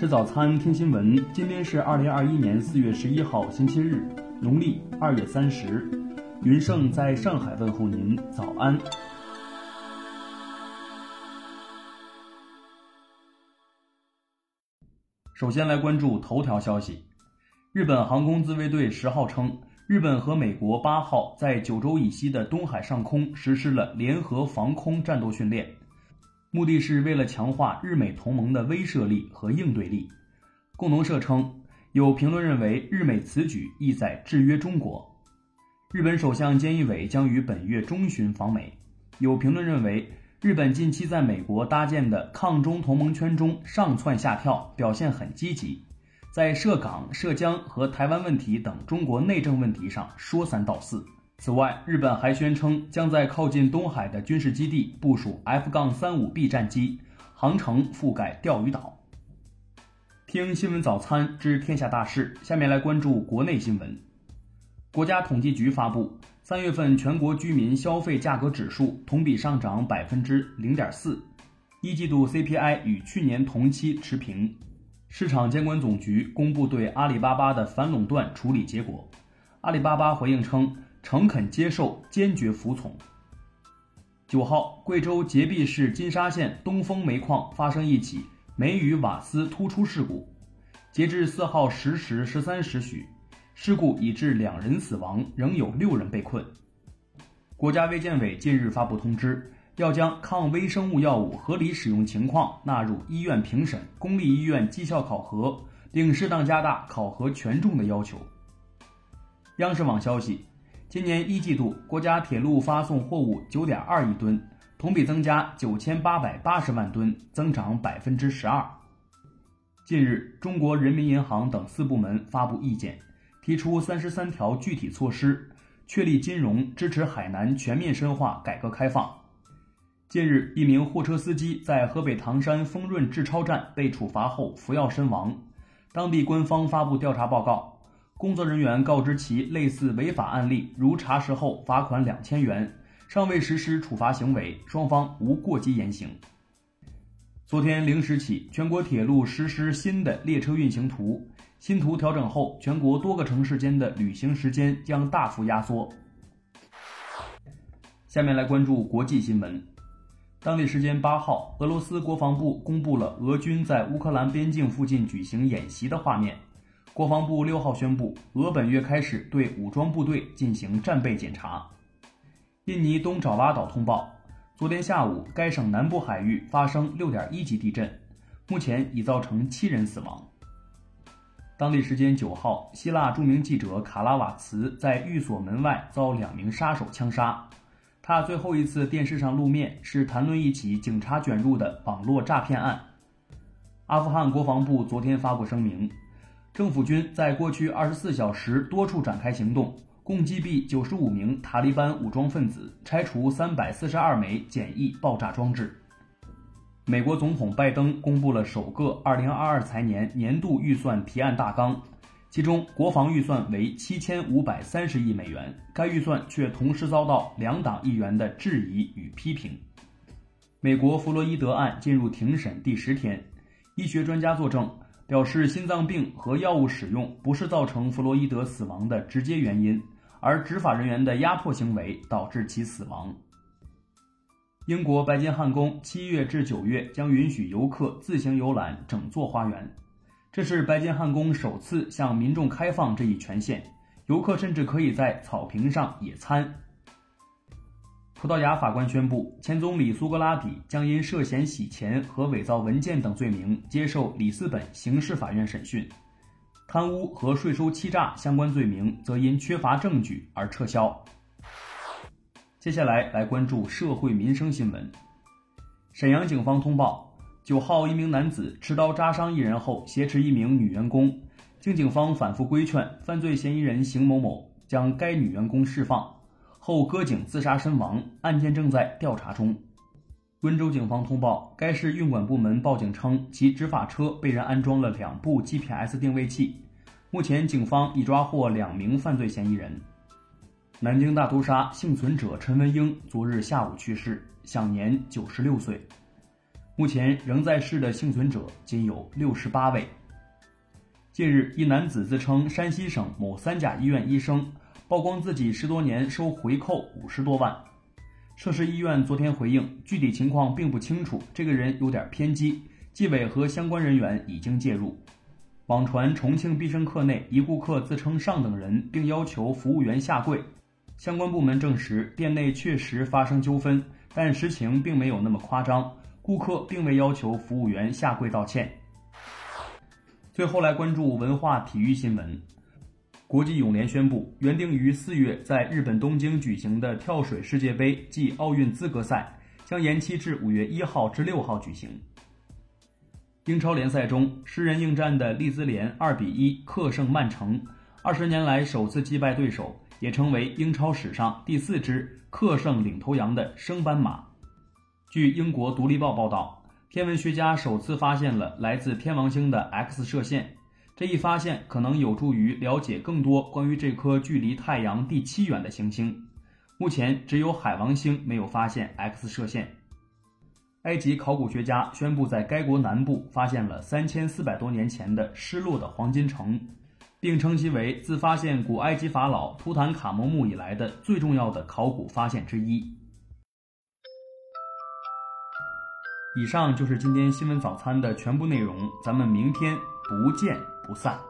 吃早餐，听新闻。今天是二零二一年四月十一号，星期日，农历二月三十。云盛在上海问候您，早安。首先来关注头条消息。日本航空自卫队十号称，日本和美国八号在九州以西的东海上空实施了联合防空战斗训练。目的是为了强化日美同盟的威慑力和应对力。共同社称，有评论认为日美此举意在制约中国。日本首相菅义伟将于本月中旬访美。有评论认为，日本近期在美国搭建的抗中同盟圈中上窜下跳，表现很积极，在涉港、涉疆和台湾问题等中国内政问题上说三道四。此外，日本还宣称将在靠近东海的军事基地部署 F-35B 战机，航程覆盖钓鱼岛。听新闻早餐知天下大事，下面来关注国内新闻。国家统计局发布，三月份全国居民消费价格指数同比上涨百分之零点四，一季度 CPI 与去年同期持平。市场监管总局公布对阿里巴巴的反垄断处理结果，阿里巴巴回应称。诚恳接受，坚决服从。九号，贵州黔壁市金沙县东风煤矿发生一起煤与瓦斯突出事故。截至四号十时十三时许，事故已致两人死亡，仍有六人被困。国家卫健委近日发布通知，要将抗微生物药物合理使用情况纳入医院评审、公立医院绩效考核，并适当加大考核权重的要求。央视网消息。今年一季度，国家铁路发送货物九点二亿吨，同比增加九千八百八十万吨，增长百分之十二。近日，中国人民银行等四部门发布意见，提出三十三条具体措施，确立金融支持海南全面深化改革开放。近日，一名货车司机在河北唐山丰润治超站被处罚后服药身亡，当地官方发布调查报告。工作人员告知其类似违法案例，如查实后罚款两千元，尚未实施处罚行为，双方无过激言行。昨天零时起，全国铁路实施新的列车运行图，新图调整后，全国多个城市间的旅行时间将大幅压缩。下面来关注国际新闻。当地时间八号，俄罗斯国防部公布了俄军在乌克兰边境附近举行演习的画面。国防部六号宣布，俄本月开始对武装部队进行战备检查。印尼东爪哇岛通报，昨天下午该省南部海域发生六点一级地震，目前已造成七人死亡。当地时间九号，希腊著名记者卡拉瓦茨在寓所门外遭两名杀手枪杀。他最后一次电视上露面是谈论一起警察卷入的网络诈骗案。阿富汗国防部昨天发布声明。政府军在过去二十四小时多处展开行动，共击毙九十五名塔利班武装分子，拆除三百四十二枚简易爆炸装置。美国总统拜登公布了首个二零二二财年年度预算提案大纲，其中国防预算为七千五百三十亿美元，该预算却同时遭到两党议员的质疑与批评。美国弗洛伊德案进入庭审第十天，医学专家作证。表示，心脏病和药物使用不是造成弗洛伊德死亡的直接原因，而执法人员的压迫行为导致其死亡。英国白金汉宫七月至九月将允许游客自行游览整座花园，这是白金汉宫首次向民众开放这一权限，游客甚至可以在草坪上野餐。葡萄牙法官宣布，前总理苏格拉底将因涉嫌洗钱和伪造文件等罪名接受里斯本刑事法院审讯，贪污和税收欺诈相关罪名则因缺乏证据而撤销。接下来来关注社会民生新闻。沈阳警方通报，九号一名男子持刀扎伤一人后挟持一名女员工，经警方反复规劝，犯罪嫌疑人邢某某将该女员工释放。后割颈自杀身亡，案件正在调查中。温州警方通报，该市运管部门报警称，其执法车被人安装了两部 GPS 定位器。目前，警方已抓获两名犯罪嫌疑人。南京大屠杀幸存者陈文英昨日下午去世，享年九十六岁。目前仍在世的幸存者仅有六十八位。近日，一男子自称山西省某三甲医院医生，曝光自己十多年收回扣五十多万。涉事医院昨天回应，具体情况并不清楚，这个人有点偏激，纪委和相关人员已经介入。网传重庆必胜客内一顾客自称上等人，并要求服务员下跪。相关部门证实，店内确实发生纠纷，但实情并没有那么夸张，顾客并未要求服务员下跪道歉。最后来关注文化体育新闻。国际泳联宣布，原定于四月在日本东京举行的跳水世界杯暨奥运资格赛将延期至五月一号至六号举行。英超联赛中，十人应战的利兹联二比一客胜曼城，二十年来首次击败对手，也成为英超史上第四支客胜领头羊的升班马。据英国《独立报》报道。天文学家首次发现了来自天王星的 X 射线，这一发现可能有助于了解更多关于这颗距离太阳第七远的行星。目前只有海王星没有发现 X 射线。埃及考古学家宣布，在该国南部发现了三千四百多年前的失落的黄金城，并称其为自发现古埃及法老图坦卡蒙墓以来的最重要的考古发现之一。以上就是今天新闻早餐的全部内容，咱们明天不见不散。